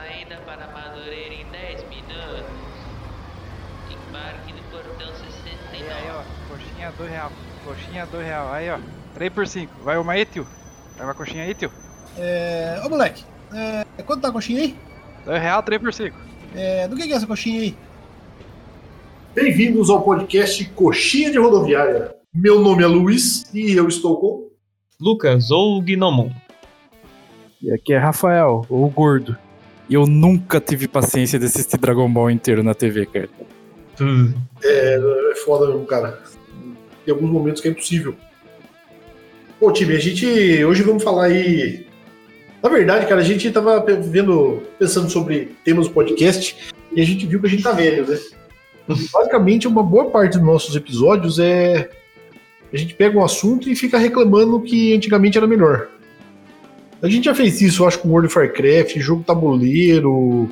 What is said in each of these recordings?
saída para Madureira em 10 minutos. Embarque no portão 69. Aí, aí, ó. Coxinha, dois real. Coxinha, dois real. Aí, ó. 3 por 5. Vai uma aí, tio. Vai uma coxinha aí, tio. É. Ô moleque, é, quanto tá a coxinha aí? 2 real, 3 por 5. É, do que é essa coxinha aí? Bem-vindos ao podcast Coxinha de Rodoviária. Meu nome é Luiz e eu estou com. Lucas ou Gnomon. E aqui é Rafael, o gordo. E eu nunca tive paciência de assistir Dragon Ball inteiro na TV, cara. É, é foda mesmo, cara. Tem alguns momentos que é impossível. Bom, time, a gente. Hoje vamos falar aí. Na verdade, cara, a gente tava vendo, pensando sobre temas do podcast e a gente viu que a gente tá velho, né? Basicamente, uma boa parte dos nossos episódios é. A gente pega um assunto e fica reclamando que antigamente era melhor. A gente já fez isso, eu acho, com World of Warcraft, jogo tabuleiro,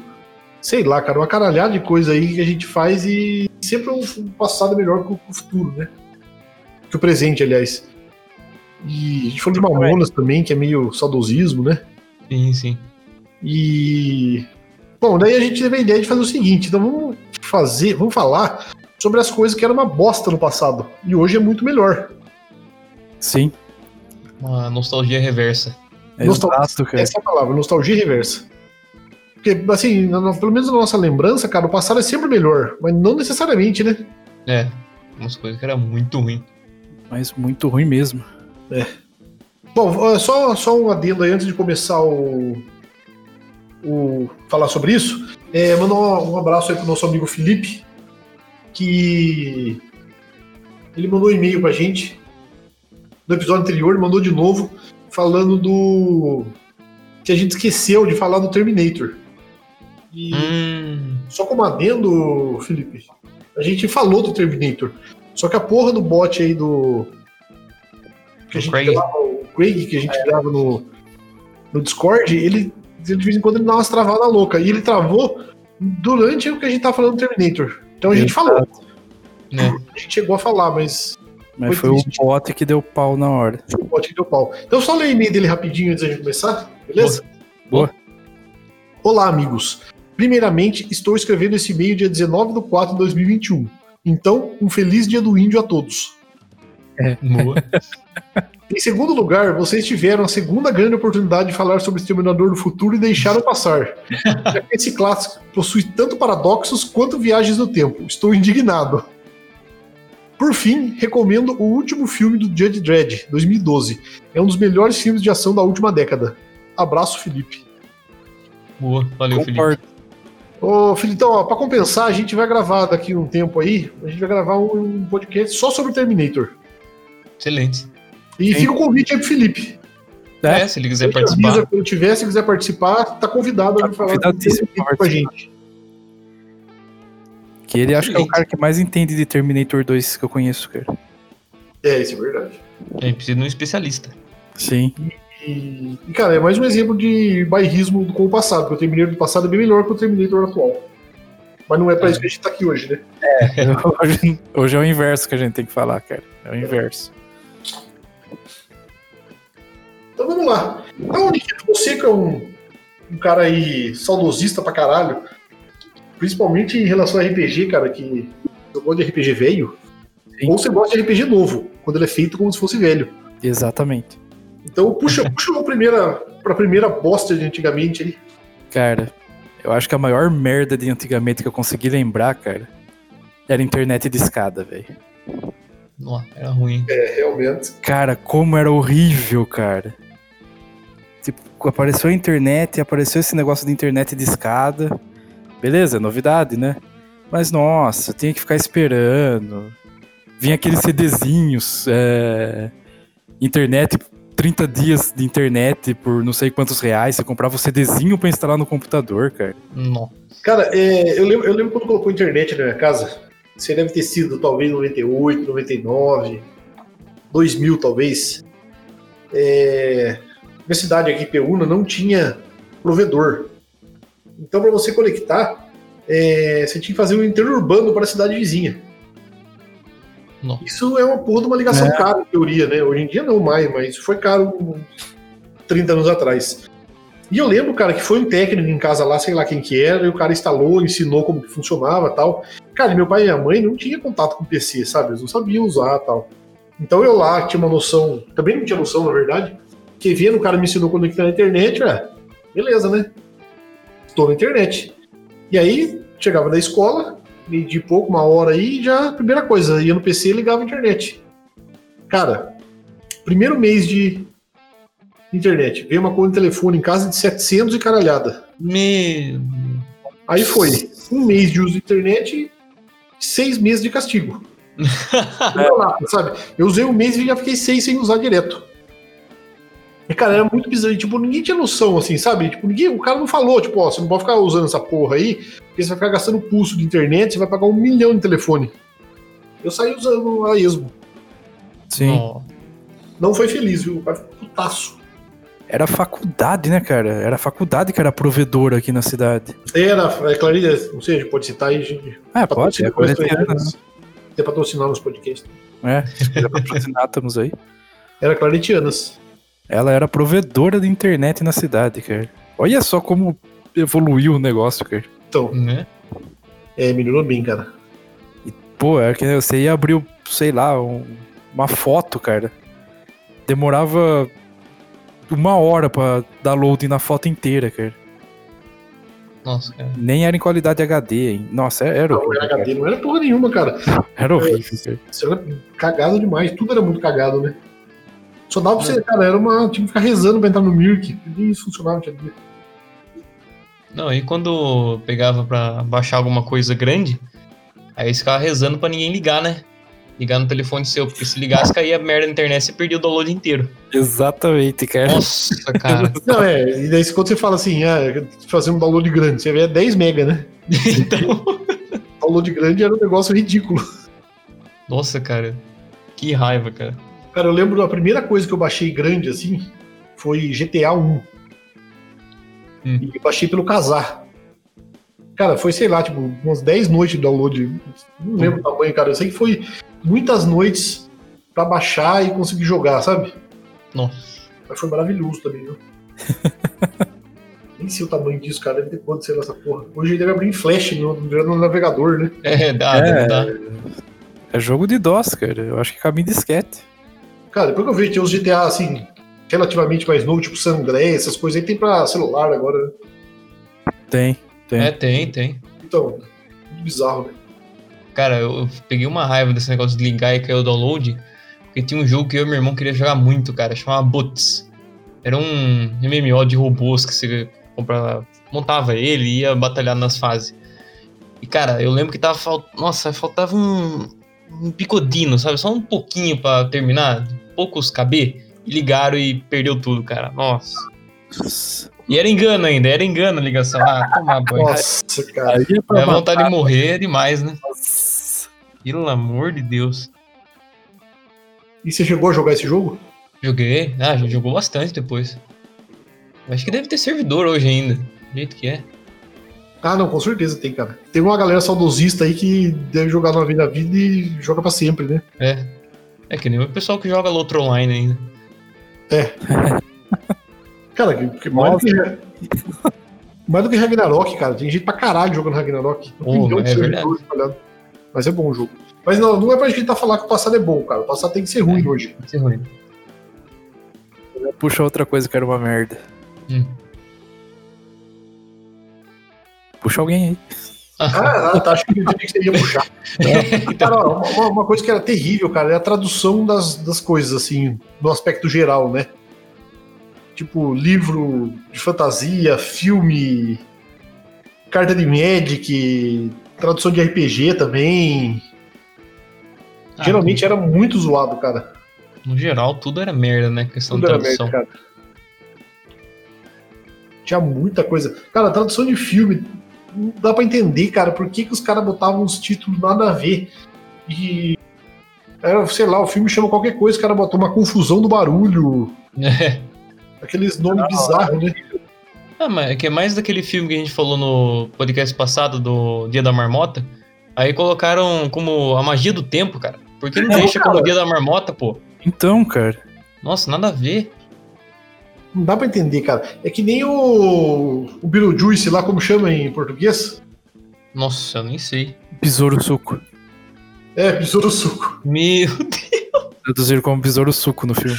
sei lá, cara, uma caralhada de coisa aí que a gente faz e sempre o passado é melhor que o futuro, né? Que o presente, aliás. E a gente falou de Mamonas também, que é meio saudosismo, né? Sim, sim. E. Bom, daí a gente teve a ideia de fazer o seguinte: então vamos fazer, vamos falar sobre as coisas que eram uma bosta no passado. E hoje é muito melhor. Sim. Uma nostalgia reversa. Nostal- Exato, cara. Essa é a palavra, nostalgia reversa. Porque, assim, na- pelo menos na nossa lembrança, cara, o passado é sempre melhor, mas não necessariamente, né? É, umas coisas que era muito ruim. Mas muito ruim mesmo. Bom, ó, só, só um adendo aí antes de começar o. o falar sobre isso. É, mandar um, um abraço aí pro nosso amigo Felipe, que ele mandou um e-mail pra gente no episódio anterior, mandou de novo, falando do. que a gente esqueceu de falar do Terminator. E Hum. só como adendo, Felipe, a gente falou do Terminator. Só que a porra do bot aí do. Que a gente Craig. grava, o Craig, que a gente grava no, no Discord, ele de vez em quando ele dá umas travadas loucas. E ele travou durante o que a gente tá falando do Terminator. Então a gente falou. Né? A gente chegou a falar, mas Mas Foi foi o bot que deu pau na hora. o bot deu pau. Então só ler o e-mail dele rapidinho antes da gente começar, beleza? Boa. Olá, amigos. Primeiramente, estou escrevendo esse e-mail dia 19 de 4 de 2021. Então, um feliz dia do índio a todos. Boa. Em segundo lugar, vocês tiveram a segunda grande oportunidade de falar sobre Exterminador do Futuro e deixaram passar. Já que esse clássico possui tanto paradoxos quanto viagens no tempo. Estou indignado. Por fim, recomendo o último filme do Judge Dredd, 2012. É um dos melhores filmes de ação da última década. Abraço, Felipe. Boa. Valeu, Felipe. Ô, Felipe, então, ó, pra compensar, a gente vai gravar daqui um tempo aí, a gente vai gravar um podcast só sobre Terminator. Excelente. E fica o convite aí pro Felipe. É. É, se ele quiser A gente avisa participar. quando tiver, se quiser participar, tá convidado a Tá falar convidadíssimo pra com a gente. Que ele acho que é o cara que mais entende de Terminator 2 que eu conheço, cara. É, isso é verdade. A gente precisa de um especialista. Sim. E, e, cara, é mais um exemplo de bairrismo com o passado, porque o Terminator do passado é bem melhor que o Terminator atual. Mas não é pra É. isso que a gente tá aqui hoje, né? hoje, hoje é o inverso que a gente tem que falar, cara. É o inverso. Então vamos lá. Então, Nikito, você que é um, um cara aí saudosista pra caralho, principalmente em relação a RPG, cara, que eu gosto de RPG velho, Sim. ou você gosta de RPG novo, quando ele é feito como se fosse velho. Exatamente. Então puxa, puxa a primeira, pra primeira bosta de antigamente aí. Cara, eu acho que a maior merda de antigamente que eu consegui lembrar, cara, era internet de escada, velho. Nossa, era ruim. É, realmente. Cara, como era horrível, cara. Tipo, apareceu a internet, apareceu esse negócio de internet de escada. Beleza, novidade, né? Mas nossa, tinha que ficar esperando. Vinha aqueles CDzinhos, é... internet, 30 dias de internet por não sei quantos reais. Você comprava o CDzinho pra instalar no computador, cara. Nossa. Cara, é, eu, lembro, eu lembro quando colocou internet na minha casa. Você deve ter sido talvez 98, 99, 2000 talvez. É, minha cidade aqui, Peúna, não tinha provedor. Então, para você conectar, é, você tinha que fazer um interurbano para a cidade vizinha. Não. Isso é uma porra de uma ligação É. cara, em teoria, né? Hoje em dia não mais, mas isso foi caro uns 30 anos atrás. E eu lembro, cara, que foi um técnico em casa lá, sei lá quem que era, e o cara instalou, ensinou como que funcionava tal. Cara, meu pai e minha mãe não tinham contato com PC, sabe? Eles não sabiam usar tal. Então eu lá tinha uma noção, também não tinha noção, na verdade, que vendo o cara me ensinou a conectar na internet, é, beleza, né? Estou na internet. E aí, chegava da escola, meio de pouco, uma hora aí, já, primeira coisa, ia no PC e ligava a internet. Cara, primeiro mês de internet, veio uma conta de telefone em casa de 700 e caralhada. Meu. Aí foi um mês de uso de internet seis meses de castigo. Lá, sabe? Eu usei um mês e já fiquei seis sem usar direto. E, cara, era muito bizarro. E, tipo, ninguém tinha noção, assim, sabe? Tipo, ninguém, o cara não falou, tipo, ó, você não pode ficar usando essa porra aí, porque você vai ficar gastando pulso de internet, você vai pagar um milhão de telefone. Eu saí usando a esmo. Sim. Ó, Não foi feliz, viu? O cara ficou putaço. Era faculdade, né, cara? Era faculdade que era provedora aqui na cidade. Era, é Clarinha, não sei, pode citar aí, gente. Ah, pode, é claretianas. Tem patrocinar nos podcasts. É, já patrocinátamos aí. Era Claretianas. Ela era provedora de internet na cidade, cara. Olha só como evoluiu o negócio, cara. Então, né? é, melhorou bem, cara. Pô, é que você ia abrir, sei lá, um- uma foto, cara. Demorava uma hora pra dar load na foto inteira, cara. Nossa, cara. Nem era em qualidade HD, hein? Nossa, é, era Não, horrível. era cara. HD, não era porra nenhuma, cara. Era horrível, cara. Isso era cagado demais, tudo era muito cagado, né? Só dava pra você, cara, era uma. Tinha que ficar rezando pra entrar no Mirk. Nem isso funcionava, tinha dia. Não, e quando pegava pra baixar alguma coisa grande, aí você ficava rezando pra ninguém ligar, né? Ligar no telefone seu, porque se ligasse, caía a merda na internet e você perdia o download inteiro. Exatamente, cara. Nossa, cara. Não, é, e daí quando você fala assim, ah, fazer um download grande, você vê é 10 mega, né? então. Download grande era um negócio ridículo. Nossa, cara. Que raiva, cara. Cara, eu lembro da primeira coisa que eu baixei grande assim foi GTA 1. Hum. E eu baixei pelo Casar. Cara, foi, sei lá, tipo, umas 10 noites de download. Não lembro o tamanho, cara. Eu sei que foi muitas noites pra baixar e conseguir jogar, sabe? Nossa. Mas foi maravilhoso também, viu? Nem sei o tamanho disso, cara. Deve ter quanto, sei lá, essa porra. Hoje ele deve abrir em flash no, no navegador, né? É, dá, É. dá. É jogo de DOS, cara. Eu acho que caminho disquete. Cara, depois que eu vi que tinha os GTA, assim, relativamente mais novos, tipo San Andreas, essas coisas aí, tem pra celular agora, né? Tem, tem. É, tem, tem. Então, muito bizarro, né? Cara, eu eu peguei uma raiva desse negócio de ligar e cair o download, porque tinha um jogo que eu e meu irmão queria jogar muito, cara, chamava Boots. Era um MMO de robôs que você comprava, montava ele e ia batalhar nas fases. E, cara, eu lembro que tava faltando. Nossa, faltava um, um picodino, sabe? Só um pouquinho pra terminar, poucos KB. Ligaram e perdeu tudo, cara. Nossa. E era engano ainda, era engano a ligação. Ah, tomar banho. Nossa, cara. Aí é vontade de morrer é demais, né? Nossa. Pelo amor de Deus. E você chegou a jogar esse jogo? Joguei. Ah, já jogou bastante depois. Acho que deve ter servidor hoje ainda. Do jeito que é. Ah, não, com certeza tem, cara. Tem uma galera saudosista aí que deve jogar uma vida da vida e joga pra sempre, né? É. É que nem o pessoal que joga Lotro Online ainda. Cara, que, que mais, do que, mais do que Ragnarok, cara. Tem gente pra caralho jogando Ragnarok. Um de é espalhados. Mas é bom o jogo. Mas não, não é pra gente tá falar que o passado é bom, cara. O passado tem que ser ruim É. hoje. Vai ser ruim. Puxa outra coisa que era uma merda. Hum. Puxa alguém aí. Ah, tá. Acho que eu que você ia puxar. Cara, ó, uma, uma coisa que era terrível, cara, é a tradução das, das coisas, assim, no aspecto geral, né? Tipo, livro de fantasia, filme, carta de Magic, tradução de RPG também. Ah, Geralmente era muito zoado, cara. No geral, tudo era merda, né? Questão Tudo de era tradução. merda, cara. Tinha muita coisa. Cara, tradução de filme, não dá pra entender, cara, por que, que os caras botavam uns títulos nada a ver. E. Era, sei lá, o filme chama qualquer coisa, o cara botou uma confusão do barulho, É. aqueles nomes bizarros, né? Ah, mas é que é mais daquele filme que a gente falou no podcast passado do Dia da Marmota. Aí colocaram como a magia do tempo, cara. Por que não Não, deixa cara. como Dia da Marmota, pô? Então, cara. Nossa, nada a ver. Não dá pra entender, cara. É que nem o, o Beetlejuice lá, como chama em português. Nossa, eu nem sei. Besouro suco. É, Besouro Suco. Meu Deus. Traduziram como besouro suco no filme.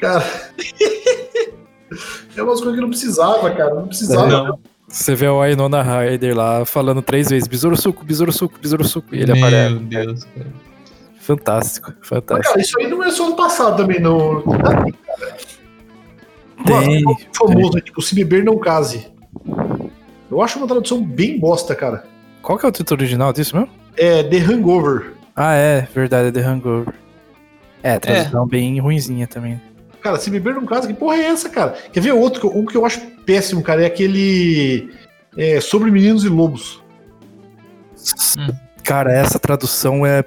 Cara. é umas coisas que não precisava, cara. Não precisava. Não. Você vê o Ainona Ryder lá falando três vezes: besouro suco, besouro suco, besouro suco. E ele Meu aparece. Deus, cara. Fantástico, Mas, fantástico. cara, isso aí não é só no passado também, não. Tem, Nossa, famoso, é tipo, se beber não case. Eu acho uma tradução bem bosta, cara. Qual que é o título original disso mesmo? É The Hangover. Ah, é, verdade, é The Hangover. É, tradução bem ruinzinha também. Cara, se beber não case, que porra é essa, cara? Quer ver outro? que eu- Um que eu acho péssimo, cara, é aquele. é, sobre meninos e lobos. Cara, essa tradução é.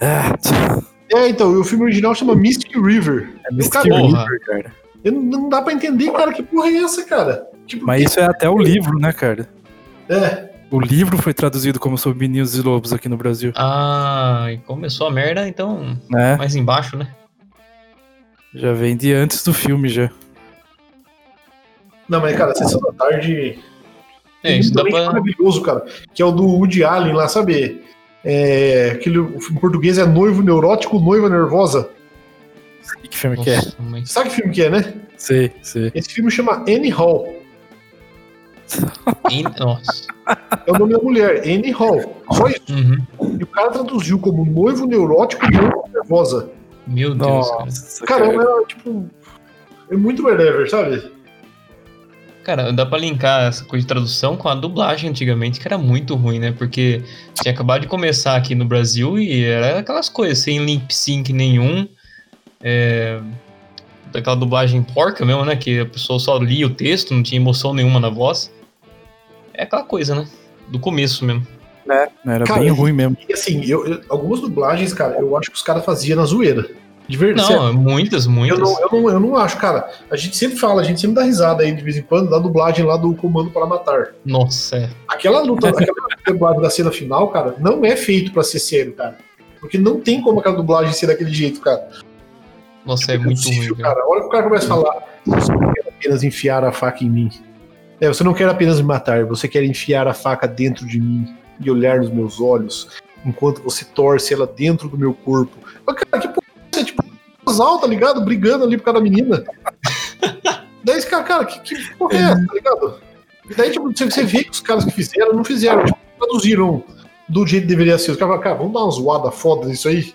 Ah, É, então, e o filme original chama Mystic River. é Mystic. River, cara. Eu não, dá pra entender, cara, que porra é essa, cara? Tipo, Mas isso é até o livro, né, cara? é. O livro foi traduzido como Sobre Meninos e Lobos aqui no Brasil, Ah, e começou a merda, então né? mais embaixo, né? Já vem de antes do filme, já. Não, mas, cara, Sessão da Tarde. É, isso dá é pra. maravilhoso, cara. Que é o do Woody Allen lá, sabe? É, aquele, o filme em português é Noivo Neurótico, Noiva Nervosa. E que filme que é? Sabe que filme que é, né? Sei, sei. Esse filme chama Annie Hall. Nossa. É o nome da mulher, Annie Hall. Só isso. Uhum. E o cara traduziu como Noivo Neurótico, Noiva Nervosa. Meu Deus. Nossa, Cara, cara. é tipo. É muito whatever, sabe? Cara, dá pra linkar essa coisa de tradução com a dublagem antigamente, que era muito ruim, né? Porque tinha acabado de começar aqui no Brasil e era aquelas coisas, sem lip sync nenhum. É... Daquela dublagem porca mesmo, né? Que a pessoa só lia o texto, não tinha emoção nenhuma na voz. É aquela coisa, né? Do começo mesmo. Era Cara, bem ruim mesmo. E assim, eu, eu- algumas dublagens, cara, eu acho que os caras faziam na zoeira. De verdade. sério. Não, muitas, muitas. Eu não, eu, não, eu não acho, cara. A gente sempre fala, a gente sempre dá risada aí de vez em quando da dublagem lá do Comando para Matar. Nossa, é. Aquela luta, aquela dublagem da cena final, cara, não é feito pra ser sério, cara. Porque não tem como aquela dublagem ser daquele jeito, cara. Nossa, é Não muito ruim, cara. cara. Olha que o cara começa a falar. Você não quer apenas enfiar a faca em mim. É, você não quer apenas me matar, você quer enfiar a faca dentro de mim e olhar nos meus olhos enquanto você torce ela dentro do meu corpo. Mas, cara, que porra casal, tá ligado? Brigando ali por causa da menina. Daí esse cara, cara, que, que porra é essa, tá ligado? E daí, tipo, você, você vê que os caras que fizeram não fizeram, tipo, traduziram do jeito que deveria ser. Os caras falaram, cara, vamos dar uma zoada foda nisso aí.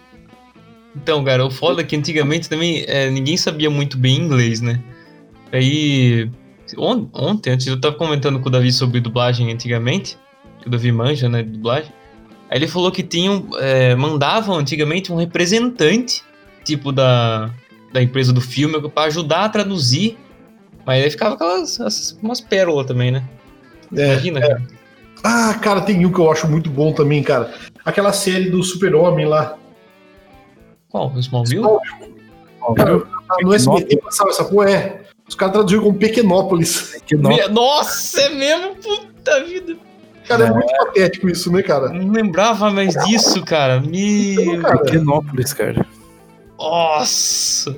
Então, cara, o foda é que antigamente também é, ninguém sabia muito bem inglês, né? Aí, on- ontem, antes eu tava comentando com o Davi sobre dublagem antigamente, que o Davi manja, né, dublagem. Aí ele falou que tinham, é, mandavam antigamente um representante, tipo da, da empresa do filme, pra ajudar a traduzir. Mas aí ficava aquelas essas- umas pérolas também, né? É, Imagina, cara. Ah, cara, tem um que eu acho muito bom também, cara. Aquela série do Super-Homem lá. Qual? O Smallville? Cara, no SBT passava essa porra, é. Os caras traduziram como Pequenópolis. Que nó- Me- Nossa, é mesmo? Puta vida. Cara, é, muito patético isso, né, cara? Não lembrava mais disso, cara. Meu Cara, Pequenópolis, cara. Nossa!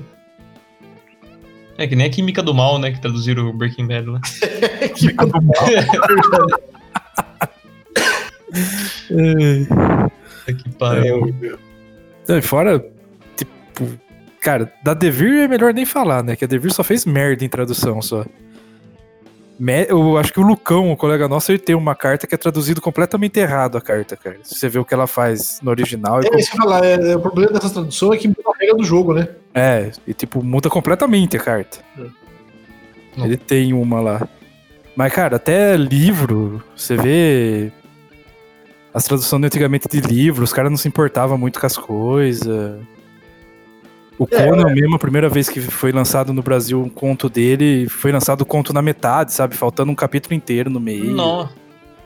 É que nem a Química do Mal, né? Que traduziram o Breaking Bad lá. que Puta que pariu. E fora, tipo, cara, da Devir é melhor nem falar, né? Que a Devir só fez merda em tradução só. Eu acho que o Lucão, o colega nosso, ele tem uma carta que é traduzido completamente errado a carta, cara. Se você vê o que ela faz no original, É isso que eu ia falar, é, o problema dessa tradução é que muda a regra do jogo, né? é, e tipo, muda completamente a carta. Não. Ele tem uma lá. Mas, cara, até livro, você vê as traduções antigamente de livro, os caras não se importavam muito com as coisas. O É, Conan mesmo, a primeira vez que foi lançado no Brasil um conto dele, foi lançado o conto na metade, sabe? Faltando um capítulo inteiro no meio. Não.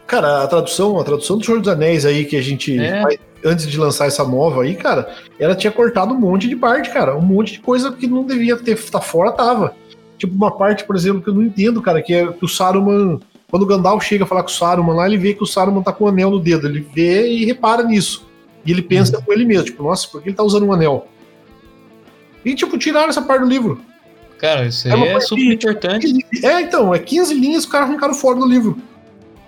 Cara, a tradução, a tradução do Senhor dos Anéis aí que a gente É. faz antes de lançar essa nova aí, cara, ela tinha cortado um monte de parte, cara. Um monte de coisa que não devia ter tá fora, tava. Tipo, uma parte, por exemplo, que eu não entendo, cara, que é que o Saruman. Quando o Gandalf chega a falar com o Saruman lá, ele vê que o Saruman tá com um anel no dedo. Ele vê e repara nisso. E ele pensa com ele mesmo, tipo, nossa, por que ele tá usando um anel? E, tipo, tiraram essa parte do livro. Cara, isso É aí é coisa super que- importante. É, então, é 15 linhas, os caras arrancaram fora do livro.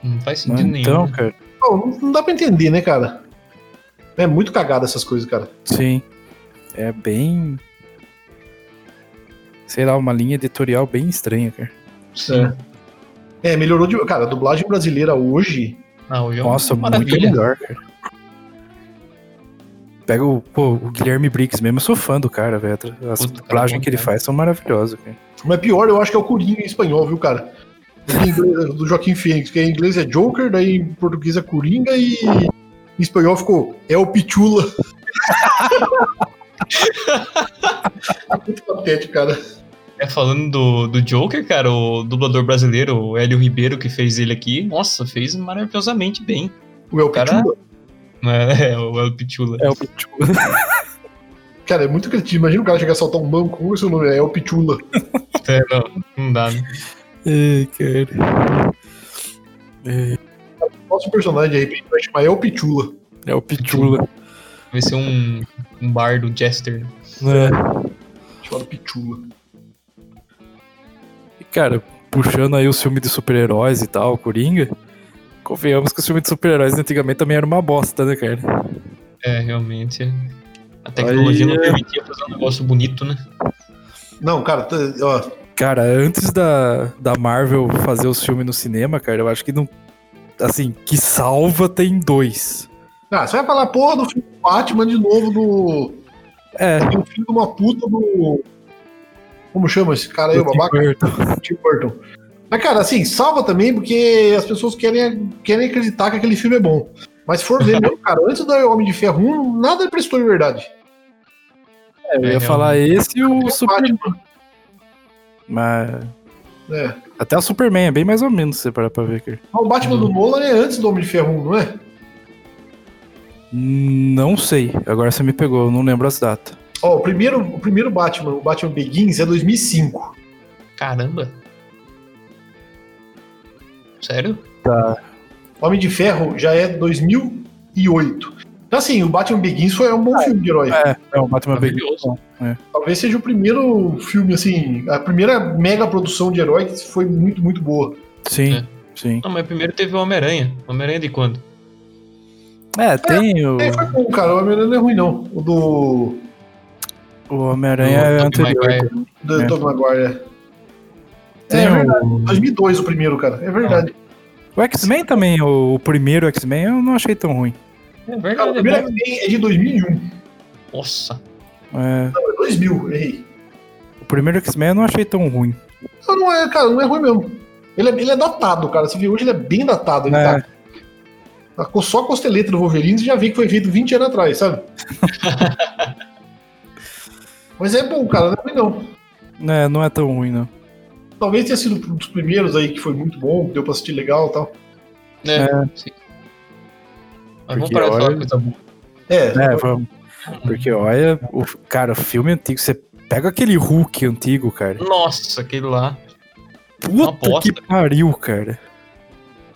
Não faz sentido nenhum. Então, né? cara, Não, não- dá pra entender, né, cara? É muito cagada essas coisas, cara. sim. É bem. Sei lá, uma linha editorial bem estranha, cara. Sim. É, melhorou de. Cara, a dublagem brasileira hoje. Ah, hoje é Nossa, muito melhor, cara. Pega o, pô, o Guilherme Briggs mesmo, eu sou fã do cara, velho. As Puta, dublagens que ele faz são maravilhosas, cara. Mas pior, eu acho que é o Coringa em espanhol, viu, cara? Em inglês, do Joaquim Fênix, que em inglês é Joker, daí em português é Coringa e em espanhol ficou É o Pichula. muito patético, cara. É, falando do, do Joker, cara, o dublador brasileiro, o Hélio Ribeiro, que fez ele aqui, nossa, fez maravilhosamente bem. O El Cara- Pichula. É, é o El Pichula. É o Pichula. Cara, é muito cretino. Imagina o cara chegar a saltar um banco. Como é o seu nome? É El Pichula. É, não, não dá, né? Ai, cara. É, Nosso personagem, de repente, vai chamar El Pichula. é o Pichula. Vai ser um, um bar do Jester. É. Chamado Pichula. E, cara, puxando aí o filme de super-heróis e tal, Coringa, convenhamos que o filme de super-heróis antigamente também era uma bosta, né, cara? É, realmente. A tecnologia Aí, não é. permitia fazer um negócio bonito, né? Não, cara, tá- ó, Cara, antes da, da Marvel fazer os filmes no cinema, cara, eu acho que não. Assim, que salva tem dois. Ah, você vai falar, porra, do filme do Batman de novo do. É, Tem um filho de uma puta do. Como chama esse cara aí, o do Tim babaca? Burton. Tim Burton. Mas, cara, assim, salva também porque as pessoas querem, querem acreditar que aquele filme é bom. Mas se for ver mesmo, cara, antes do Homem de Ferro 1, nada prestou de verdade. É, eu ia É, falar esse e o o Superman. Mas. É. Até o Superman é bem mais ou menos, se você parar pra ver, cara. Mas O Batman do Nolan é antes do Homem de Ferro 1, não é? Não sei. Agora você me pegou, eu não lembro as datas. Ó, o primeiro, o primeiro Batman, o Batman Begins, é 2005. Caramba. Sério? Homem de Ferro já é 2008. Então, assim, o Batman Begins foi um bom filme de herói. É, é o Batman Begins. Maravilhoso. Talvez seja o primeiro filme, assim, a primeira mega produção de herói que foi muito, muito boa. Sim, É. sim. Não, mas primeiro teve o Homem-Aranha. Homem-Aranha de quando? É, tem o, É, foi bom, cara. O Homem-Aranha não é ruim, não. O do, o Homem-Aranha é anterior. Maguire. do É. Tobey Maguire. Tem É verdade. o, 2002 o primeiro, cara. É verdade. o X-Men também, o, o primeiro X-Men eu não achei tão ruim. É Cara, o verdade, é primeiro bom. X-Men é de 2001. Nossa. É, Não, é 2000, errei. o primeiro X-Men eu não achei tão ruim. Não, não é, cara, não é ruim mesmo. Ele é, ele é datado, cara. Você viu hoje, ele é bem datado. Ele É. tá. a- Só a costeleta do Wolverine você já vê que foi feito 20 anos atrás, sabe? Mas é bom, cara, não é ruim não. É, não é tão ruim, não. Talvez tenha sido um dos primeiros aí que foi muito bom, deu pra assistir legal e tal. É, sim. Mas vamos parar de falar olha- coisa boa. É, É, vamos. Porque olha, o, cara, o filme antigo, você pega aquele Hulk antigo, cara. Nossa, aquele lá. Puta que pariu, cara.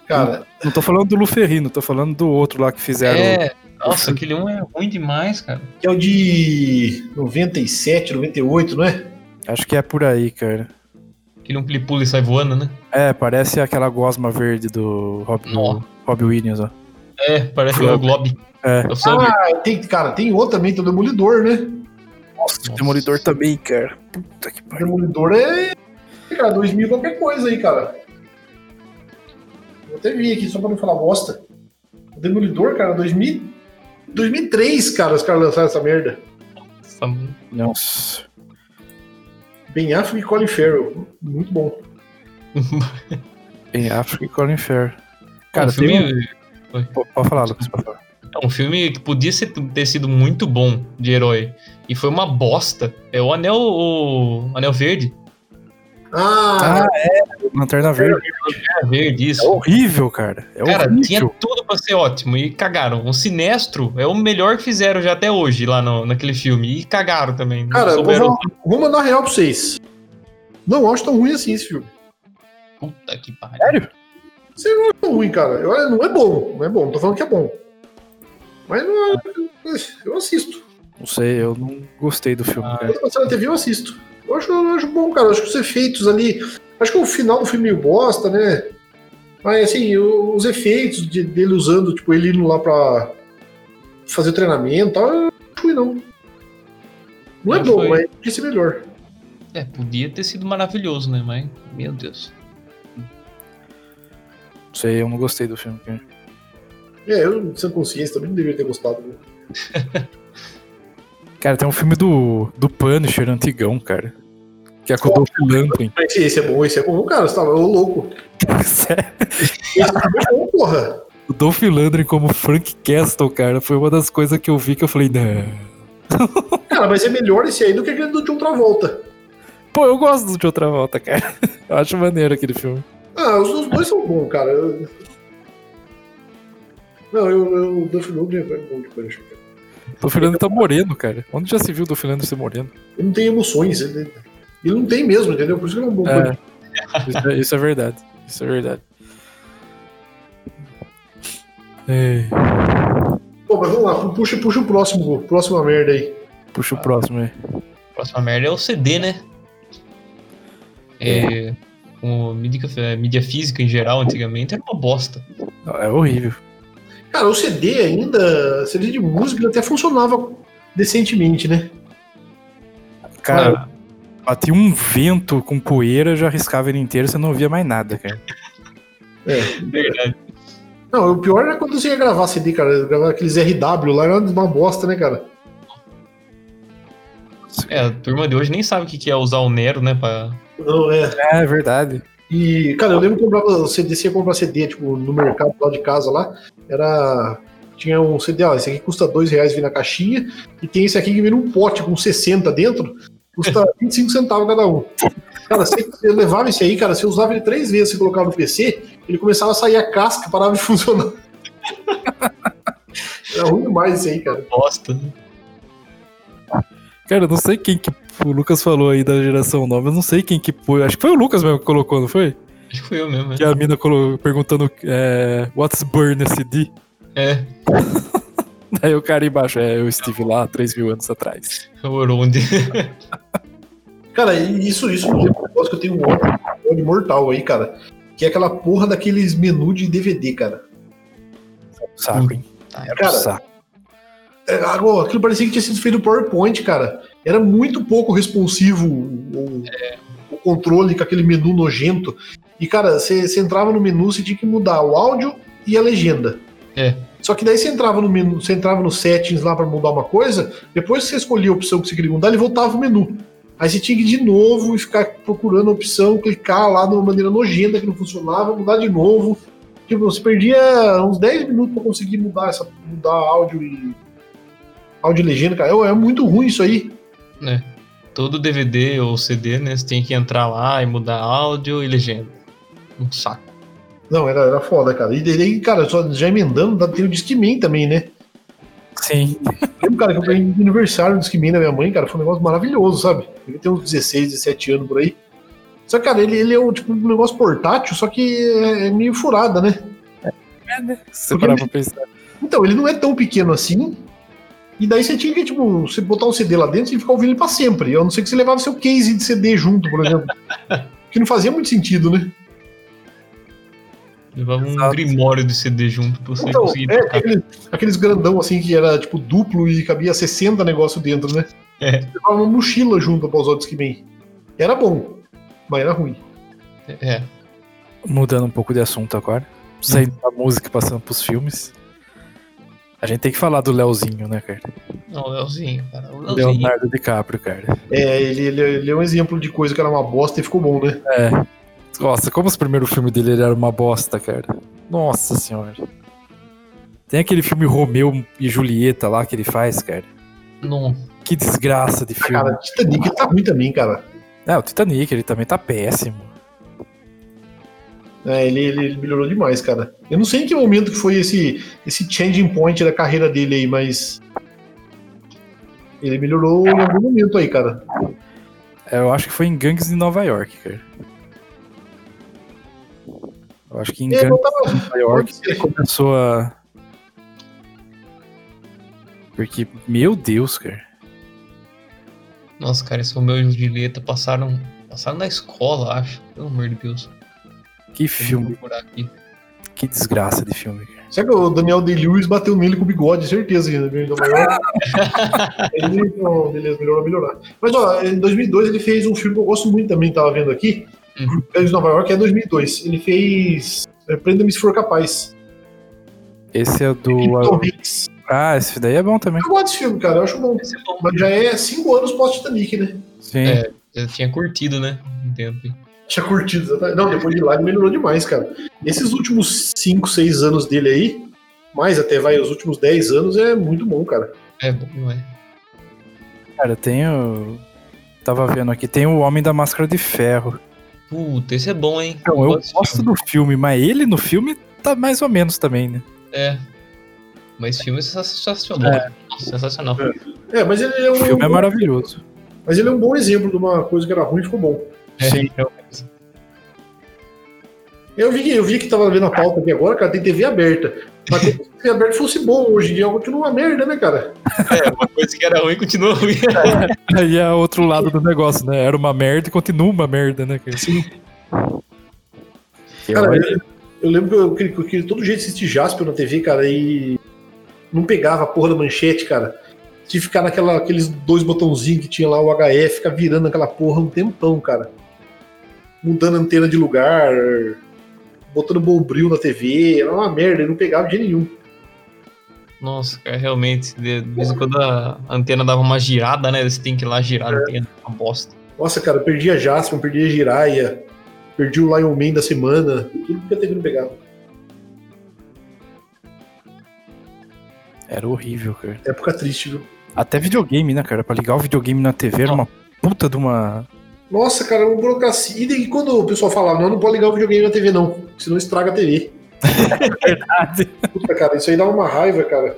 cara, Não tô falando do Luferrino, tô falando do outro lá que fizeram. É. Nossa, aquele um é ruim demais, cara. que é o de 97, 98, não é? Acho que é por aí, cara. Aquele um que ele pula e sai voando, né? É, parece aquela gosma verde do Rob, do Rob Williams, ó. É, parece Flubber. o Glob. É. É. Ah, tem, cara, tem outro também, tem o Demolidor, né? Nossa, o Demolidor também, cara. Puta que pariu. Demolidor é. Cara, 2000 qualquer coisa aí, cara. Vou até vir aqui só pra não falar bosta. O Demolidor, cara, 2000, 2003, cara, os caras lançaram essa merda. Nossa, Nossa. Ben Affleck e Colin Farrell. Muito bom. Em África e Colin Farrell. Cara, um filme, tem um... Pode falar, Lucas, pode falar. é um filme que podia ser- ter sido muito bom de herói. E foi uma bosta. É o Anel, o Anel Verde. Ah, Ah, é, Lanterna Verde. É verde, É isso. horrível, cara. É Cara, horrível. tinha tudo pra ser ótimo e cagaram. O Sinestro é o melhor que fizeram já até hoje lá no, naquele filme. E cagaram também. Cara, vou, falar- vou mandar real pra vocês. Não acho tão ruim assim esse filme. Puta que pariu. Sério? Você não é tão ruim, cara. Eu, não é bom, não é bom. Não tô falando que é bom. Mas não é, eu assisto. Não sei, eu não gostei do filme, Ah, cara. Quando passar na TV, eu assisto. Eu acho, eu acho bom, cara. Eu acho que os efeitos ali. Acho que o final do filme meio bosta, né? Mas assim, o- os efeitos de- dele usando, tipo, ele indo lá pra fazer o treinamento e tal, eu não acho ruim, não. Não é Não bom, foi. mas podia ser melhor. É, podia ter sido maravilhoso, né? Mas, meu Deus. Não sei, eu não gostei do filme. cara. É, eu, sem consciência, também não deveria ter gostado. Né? Cara, tem um filme do, do Punisher antigão, cara. Que é com o Dolph Lundgren. Mas esse, é bom, esse é bom. Cara, você ô, louco. Sério. Esse é bom, porra. O Dolph Lundgren como Frank Castle, cara, foi uma das coisas que eu vi que eu falei, não. Cara, mas é melhor esse aí do que aquele do John Travolta. Pô, eu gosto do de outra volta, cara. Eu acho maneiro aquele filme. Ah, os, os dois são bons, cara. Eu- Não, eu, eu, o Duff Lundgren é bom de Punisher, cara. O Dolph Lundgren tá moreno, cara. Onde já se viu o Dolph Lundgren ser moreno? Ele não tem emoções. Ele, ele não tem mesmo, entendeu? Por isso que ele é um bom É, isso, é, isso é verdade. Isso é verdade. Ei, Pô, mas vamos lá, puxa, puxa o próximo, próxima merda aí. puxa o próximo aí. Próxima merda é o CD, né? É. O mídia, mídia física em geral, antigamente, era uma bosta. É horrível. Cara, o CD ainda, CD de música, até funcionava decentemente, né? Cara, batia um vento com poeira, já riscava ele inteiro, você não via mais nada, cara. É. Verdade. Não, o pior era quando você ia gravar CD, cara. Gravar aqueles RW lá, era uma bosta, né, cara? É, a turma de hoje nem sabe o que é usar o Nero, né? Pra... Não, é. É, é verdade. E, cara, eu lembro que eu comprava CD, você ia comprar CD, tipo, no mercado lá de casa lá, era. Tinha um CD, ó, esse aqui custa dois reais vir na caixinha, e tem esse aqui que vem num pote com 60 dentro, custa 25 centavos cada um. Cara, você, você levava esse aí, cara, você usava ele três vezes, você colocava no PC, ele começava a sair a casca, parava de funcionar. Era ruim demais esse aí, cara. Bosta. né? Cara, eu não sei quem que. O Lucas falou aí da geração nova, eu não sei quem que pôs. Acho que foi o Lucas mesmo que colocou, não foi? Acho que foi eu mesmo, né? Que a mina colocou, perguntando é, What's burn CD? É, Daí o cara embaixo, é, eu estive lá 3 mil anos atrás. o Oronde. Cara, e isso, isso lembra um negócio que eu tenho um ódio, um ódio mortal aí, cara. Que é aquela porra daqueles menus de DVD, cara. Saco, hein? Cara, Saco. É, agora, aquilo parecia que tinha sido feito no PowerPoint, cara. Era muito pouco responsivo o, o controle com aquele menu nojento. E, cara, você você entrava no menu, você tinha que mudar o áudio e a legenda. É. Só que daí você entrava no menu, você entrava no settings lá pra mudar uma coisa, depois que você escolhia a opção que você queria mudar, ele voltava o menu. Aí você tinha que ir de novo e ficar procurando a opção, clicar lá de uma maneira nojenta que não funcionava, mudar de novo. Tipo, você perdia uns 10 minutos pra conseguir mudar essa mudar áudio e áudio e legenda, cara. É, é muito ruim isso aí. né? Todo DVD ou CD, né? Você tem que entrar lá e mudar áudio e legenda. Um saco. Não, era, era foda, cara. E daí, cara, só já emendando, dá- tem o Discman também, né? Sim. Lembro, cara, que eu ganhei de aniversário do Discman da minha mãe, cara, foi um negócio maravilhoso, sabe? Ele tem uns 16, 17 anos por aí. Só que, cara, ele, ele é um, tipo, um negócio portátil, só que é, é meio furada, né? Se você parar pra pensar. Então, ele não é tão pequeno assim. E daí você tinha que, tipo, você botar um CD lá dentro e ficar ouvindo ele pra sempre. A não ser que você levasse seu case de CD junto, por exemplo. que não fazia muito sentido, né? Levava um Exato. grimório de CD junto pra você Então, conseguir é, tocar. aqueles, aqueles grandão assim que era tipo duplo e cabia 60 negócio dentro, né? É. Levava uma mochila junto pra usar o Discman. Era bom, mas era ruim. É. Mudando um pouco de assunto agora. Saindo da música e passando pros filmes. A gente tem que falar do Leozinho, né, cara? Não, o Leozinho, cara. O Leozinho. Leonardo DiCaprio, cara. É, ele, ele, ele é um exemplo de coisa que era uma bosta e ficou bom, né? É. Nossa, como os primeiros filmes dele ele era uma bosta, cara. Nossa senhora. Tem aquele filme Romeu e Julieta lá que ele faz, cara. Não. Que desgraça de filme. Cara, Titanic tá ruim também, cara. É, o Titanic, ele também tá péssimo. É, ele, ele, ele melhorou demais, cara. Eu não sei em que momento que foi esse, esse changing point da carreira dele aí, mas. Ele melhorou em algum momento aí, cara. É, Eu acho que foi em Gangues de Nova York, cara. Eu acho que em eu tava- de Nova York pode ser. ele começou a. Porque, meu Deus, cara. Nossa, cara, esse Romeu e Julieta passaram, passaram na escola, acho. Pelo amor de Deus. Que filme, que desgraça de filme, cara. Será que o Daniel Day-Lewis bateu nele com o bigode, certeza, ele, não, beleza, melhorou melhorar. Mas, ó, em 2002 ele fez um filme que eu gosto muito também, tava vendo aqui. Uhum. Grande de Nova York é 2002. Ele fez é, Prenda-me se for capaz. Esse é E do. Tom Hanks. Ah, esse daí é bom também. Eu gosto desse filme, cara, eu acho bom. Esse é bom. Mas já é cinco anos pós-Titanic, né? Sim. É. Eu tinha curtido, né? Um tempo. Tinha curtido. exatamente. Não, depois de lá ele melhorou demais, cara. Esses últimos 5, 6 anos dele aí, mais até vai, os últimos 10 anos, é muito bom, cara. É bom, não é? Cara, tem o. Tava vendo aqui, tem o Homem da Máscara de Ferro. Puta, esse é bom, hein? Então, eu gosto filme. do filme, mas ele no filme tá mais ou menos também, né? É. Mas esse filme é sensacional. Nossa, sensacional. É, mas ele é um, O filme é maravilhoso. mas ele é um bom exemplo de uma coisa que era ruim e ficou bom. É, Sim. realmente. Eu vi, eu vi que tava vendo a pauta aqui agora, cara, tem TV aberta. Mas se a TV aberta fosse bom hoje em dia, continua uma merda, né, cara? É, uma coisa que era ruim continua ruim. Aí é outro lado do negócio, né? Era uma merda e continua uma merda, né? cara? Sim. Cara, eu, eu lembro que eu, que, que, que todo jeito assisti Jasper na TV, cara, e não pegava a porra da manchete, cara. Tinha que ficar naquela, aqueles dois botãozinhos que tinha lá o HF, ficar virando aquela porra um tempão, cara. Mudando a antena de lugar, botando bombril na TV, era uma merda, e não pegava de nenhum. Nossa, cara, realmente. De vez em quando a antena dava uma girada, né? Você tem que ir lá girar a antena. Uma bosta. Nossa, cara, eu perdi a Jasper, perdi a Jiraya, perdi o Lion Man da semana, tudo porque a TV não pegava. Era horrível, cara. Época triste, viu? Até videogame, né, cara? Pra ligar o videogame na TV era uma puta de uma. Nossa, cara, uma burocracia. E daí quando o pessoal falava, não, não pode ligar o videogame na TV, não, senão estraga a TV. Verdade. Puta, cara, isso aí dá uma raiva, cara.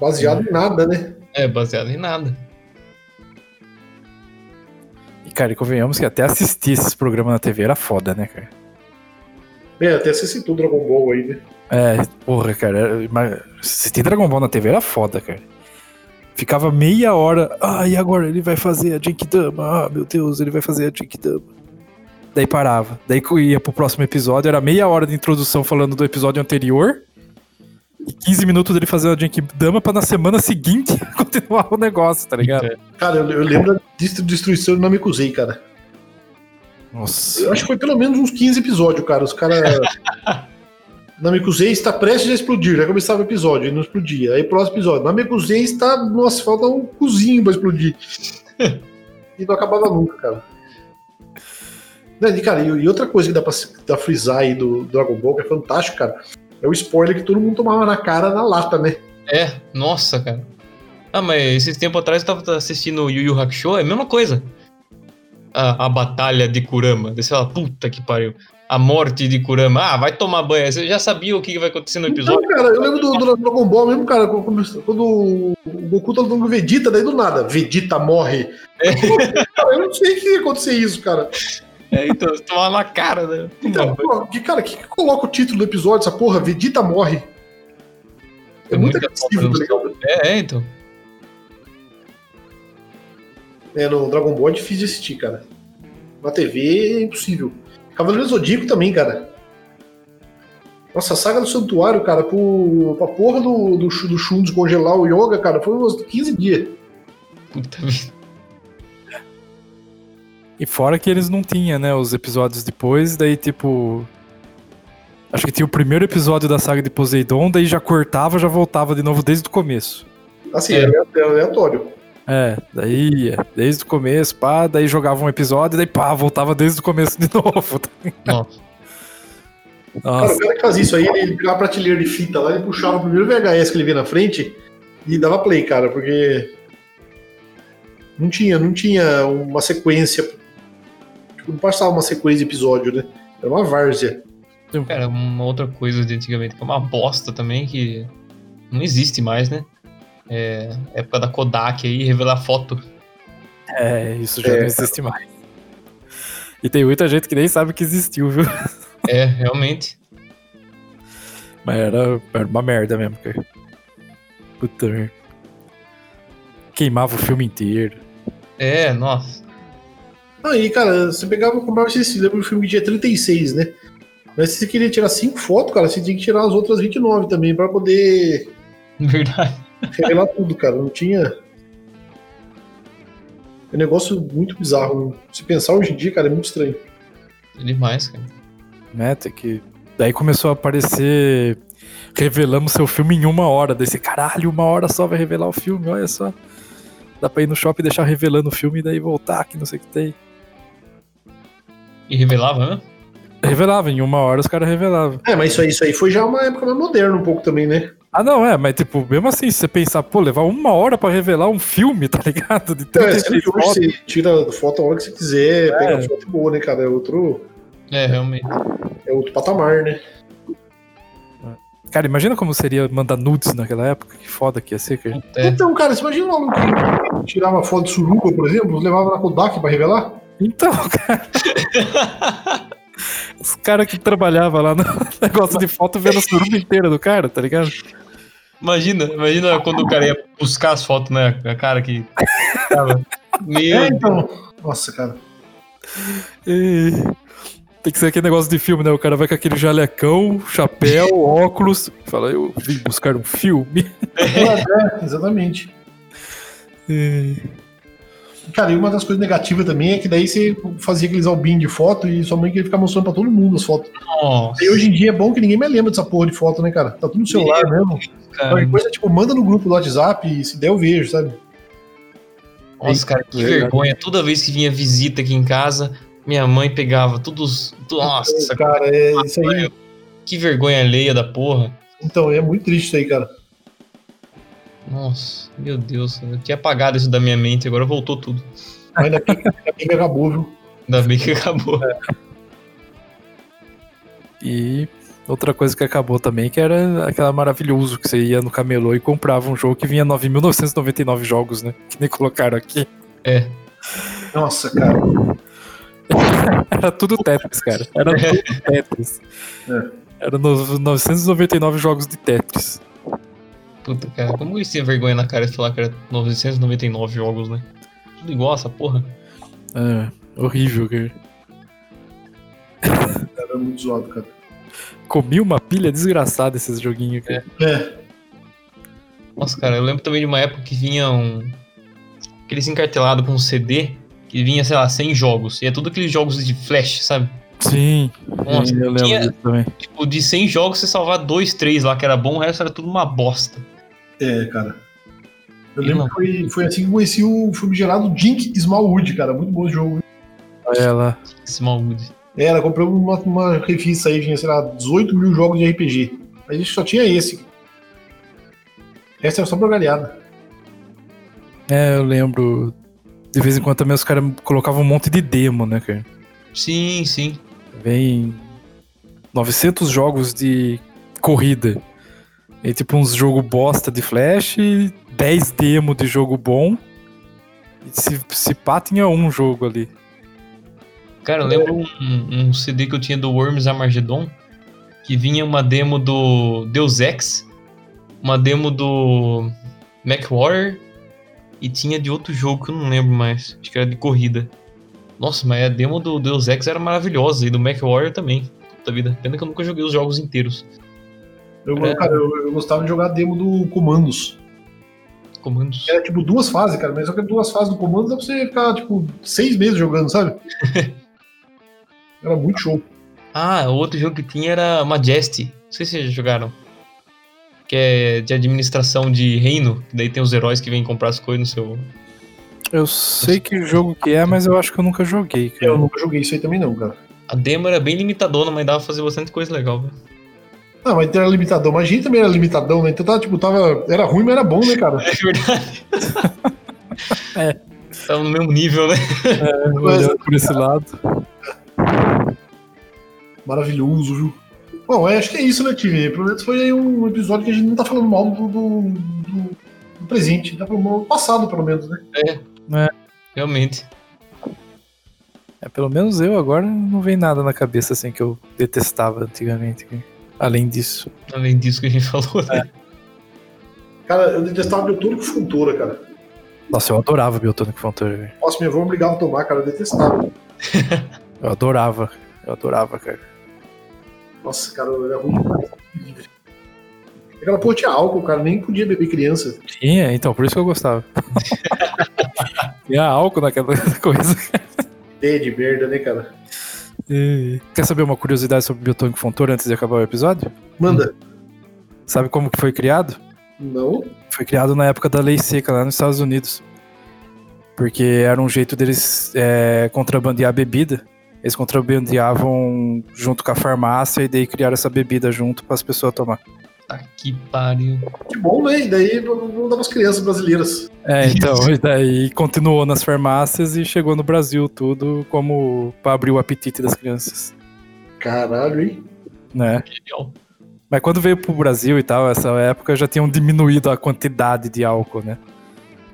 Baseado em nada, né? É, baseado em nada. E, cara, e convenhamos que até assistir esses programas na TV era foda, né, cara? É, até você citou Dragon Ball aí, né? É, porra, cara. era- mas Assistir Dragon Ball na TV era foda, cara. Ficava meia hora. Ah, e agora? Ele vai fazer a Genkidama. Ah, meu Deus, ele vai fazer a Genkidama. Daí parava. Daí ia pro próximo episódio. Era meia hora de introdução falando do episódio anterior. E 15 minutos dele fazendo a Genkidama pra na semana seguinte continuar o negócio, tá ligado? Cara, eu, eu lembro da destru- destruição do Namekusei, cara. Nossa. Eu acho que foi pelo menos uns 15 episódios, cara. Os caras. Namekusei está prestes a explodir. Aí começava o episódio e não explodia. Aí próximo episódio. Namekusei está. Nossa, falta um cozinho pra explodir. e não acabava nunca, cara. Né, E, cara, e, outra coisa que dá pra, dá pra frisar aí do Dragon Ball, que é fantástico, cara, é o spoiler que todo mundo tomava na cara na lata, né? É, nossa, cara. Ah, mas esses tempo atrás eu tava assistindo o Yu Yu Hakusho, é a mesma coisa. A, a batalha de Kurama. Você fala, puta que pariu. A morte de Kurama. Ah, vai tomar banho. Você já sabia o que vai acontecer no Então, episódio? cara, eu lembro do, do Dragon Ball mesmo, cara, quando, quando o Goku tá lutando com Vegeta, daí do nada, Vegeta morre. Cara, eu não sei o que ia acontecer isso, cara. É, então, tomava na cara, né? Então, pô, que, cara, que, que coloca o título do episódio, essa porra? Vegeta morre. É, É muito agressivo, tá ligado? É, é, então. É, no Dragon Ball é difícil de assistir, cara. Na TV é impossível. Cavaleiro Zodíaco também, cara. Nossa, a saga do santuário, cara, pro, pra porra do, do, do Shun descongelar o Yoga, cara, foi uns 15 dias. Puta vida. E fora que eles não tinham, né, os episódios depois, daí tipo. Acho que tinha o primeiro episódio da saga de Poseidon, daí já cortava, já voltava de novo desde o começo. Assim, É. é, aleatório. É, daí ia, desde o começo, pá, daí jogava um episódio, daí pá, voltava desde o começo de novo. Nossa. Cara, Nossa, o cara que fazia isso aí, ele, ele pegava a prateleira de fita lá, ele puxava o primeiro VHS que ele via na frente e dava play, cara, porque não tinha, não tinha uma sequência. Não passava uma sequência de episódio, né? Era uma várzea. Cara, uma outra coisa de antigamente, que é uma bosta também, que não existe mais, né? É época da Kodak aí, revelar foto. é, isso já É. não existe mais. E tem muita gente que nem sabe que existiu, viu? É, realmente. Mas era, era uma merda mesmo, cara. Puta merda. queimava o filme inteiro. É, nossa. Aí, cara, você pegava e comprava esse lembra do filme tinha 36, né? Mas se você queria tirar 5 fotos, cara, você tinha que tirar as outras 29 também, pra poder Verdade. revelar tudo, cara. Não tinha. É um negócio muito bizarro. Se pensar hoje em dia, cara, é muito estranho. É demais, cara. né? Tem que... Daí começou a aparecer. Revelamos seu filme em uma hora. Desse caralho, uma hora só vai revelar o filme, olha só. Dá pra ir no shopping e deixar revelando o filme e daí voltar, que não sei o que tem. E revelava, né? Revelava, em uma hora os caras revelavam. É, mas isso aí, isso aí foi já uma época mais moderna um pouco também, né? Ah, não, é, mas tipo, mesmo assim, se você pensar, pô, levar uma hora pra revelar um filme, tá ligado? De Então, é, sendo 36 que hoje fotos. você tira foto a hora que você quiser, pega É. a foto boa, né, cara? É outro, É, realmente. é outro patamar, né? Cara, imagina como seria mandar nudes naquela época, que foda que ia ser, cara. É. Então, cara, você imagina um maluco que tirava foto de suruba, por exemplo, levava na Kodak pra revelar? Então, cara. Os caras que trabalhavam lá no negócio de foto vendo a suruba inteira do cara, tá ligado? Imagina, imagina quando o cara ia buscar as fotos, né? A cara que. Tava. Meu É, então. Nossa, cara. E... Tem que ser aquele negócio de filme, né? O cara vai com aquele jalecão, chapéu, óculos. Fala, eu vim buscar um filme. É, exatamente. E... Cara, e uma das coisas negativas também é que daí você fazia aqueles albinhos de foto e sua mãe queria ficar mostrando pra todo mundo as fotos. Nossa, E hoje em dia é bom que ninguém mais lembra dessa porra de foto, né, cara? Tá tudo no celular mesmo. cara. Qualquer coisa, tipo, manda no grupo do WhatsApp e se der eu vejo, sabe? Nossa, cara, que vergonha. Toda vez que vinha visita aqui em casa, minha mãe pegava todos. Nossa, cara, é isso aí. que vergonha alheia da porra. Então, é muito triste isso aí, cara. Nossa, meu Deus, eu tinha apagado isso da minha mente, agora voltou tudo. Mas ainda bem, ainda bem que acabou, viu? Ainda bem que acabou. e outra coisa que acabou também, que era aquela maravilhoso que você ia no camelô e comprava um jogo que vinha 9.999 jogos, né? Que nem colocaram aqui. É. Nossa, cara. Era tudo Tetris, cara. Era tudo Tetris. É. Era no- 999 jogos de Tetris. Puta, cara, como eles tinham vergonha na cara de falar que era 999 jogos, né? Tudo igual essa porra. É, horrível, cara. Cara, é muito zoado, cara. Comi uma pilha desgraçada esses joguinhos, cara. É, Nossa, cara, eu lembro também de uma época que vinha um. Aqueles encartelado com um CD que vinha, sei lá, 100 jogos. E é tudo aqueles jogos de flash, sabe? Sim, Nossa, eu lembro tinha, disso também. tipo, de 100 jogos você salvar 2, 3 lá que era bom, o resto era tudo uma bosta. É, cara. Eu E lembro não. que foi, foi assim que eu conheci o famigerado Jink Smallwood, cara. Muito bom esse jogo. Olha lá. Smallwood. Era, comprei uma, uma revista aí, tinha, sei lá, 18 mil jogos de RPG. A gente só tinha esse. Essa era só porgalhada. É, eu lembro. De vez em quando também os caras colocavam um monte de demo, né, cara? Sim, sim. Vem 900 jogos de corrida. E tipo uns jogo bosta de flash, 10 demo de jogo bom. E se, se pá, tinha um jogo ali. Cara, eu lembro um, um CD que eu tinha do Worms Armageddon, que vinha uma demo do Deus Ex, uma demo do MacWarrior e tinha de outro jogo que eu não lembro mais. Acho que era de corrida. Nossa, mas a demo do Deus Ex era maravilhosa e do MacWarrior também. Puta vida. Pena que eu nunca joguei os jogos inteiros. Eu, É. cara, eu, eu gostava de jogar demo do Comandos. Comandos. Era tipo duas fases, cara, mas só que duas fases do Comandos dá pra você ficar, tipo, seis meses jogando, sabe? Era muito show. Ah, o outro jogo que tinha era Majesty. Não sei se vocês já jogaram. Que é de administração de reino. Que daí tem os heróis que vêm comprar as coisas no seu. Eu sei que jogo que é, mas eu acho que eu nunca joguei, Eu cara. nunca joguei isso aí também, não, cara. A demo era bem limitadona, mas dava pra fazer bastante coisa legal, velho. Ah, mas era limitadão. Mas a gente também era limitadão, né? Então tava, tipo, tava. Era ruim, mas era bom, né, cara? É verdade. É. Tava no mesmo nível, né? Olhando por esse lado. Maravilhoso, viu? Bom, é, acho que é isso, né, time? Pelo menos foi aí um episódio que a gente não tá falando mal do, do, do- do presente, tá falando mal do passado, pelo menos, né? Realmente. É, pelo menos eu agora não vem nada na cabeça assim que eu detestava antigamente. Além disso. Além disso que a gente falou, né? Cara, eu detestava Beltoro com Fontoura, cara. Nossa, eu adorava Biotônico Fontoura, velho. Nossa, minha avó me obrigava a tomar, cara, eu detestava. Eu adorava. Eu adorava, cara. Nossa, cara, era ruim demais. Aquela porra tinha álcool, cara, nem podia beber criança. Tinha, então, por isso que eu gostava. Tinha álcool naquela coisa. Ideia de merda, né, cara? E- Quer saber uma curiosidade sobre Biotônico Fontoura antes de acabar o episódio? Manda. Sabe como que foi criado? Não? Foi criado na época da lei seca lá nos Estados Unidos. Porque era um jeito deles é, contrabandear bebida. Eles contrabandeavam junto com a farmácia e daí criaram essa bebida junto para as pessoas tomar. Tá que pariu. Que bom, né? E daí vamos dar pras crianças brasileiras. É, então, e daí continuou nas farmácias e chegou no Brasil tudo como para abrir o apetite das crianças, Caralho, hein? né? Genial. Mas quando veio pro Brasil e tal, essa época já tinham diminuído a quantidade de álcool, né?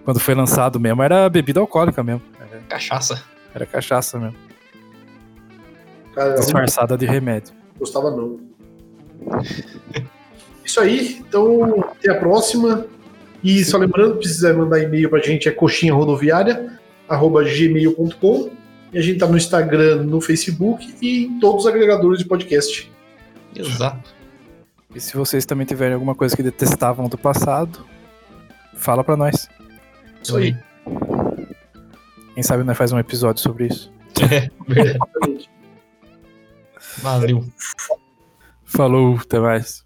Quando foi lançado mesmo, era bebida alcoólica mesmo. Era, Cachaça. era cachaça mesmo. Cara. Disfarçada de remédio. Gostava não. Isso aí, então até a próxima. E só lembrando, precisa mandar e-mail pra gente, é coxinharodoviária, arroba gmail.com. E a gente tá no Instagram, no Facebook e em todos os agregadores de podcast. Exato. E se vocês também tiverem alguma coisa que detestavam do passado, fala pra nós. Isso aí. Quem sabe nós faz um episódio sobre isso. É, verdade. Valeu. Falou, até mais.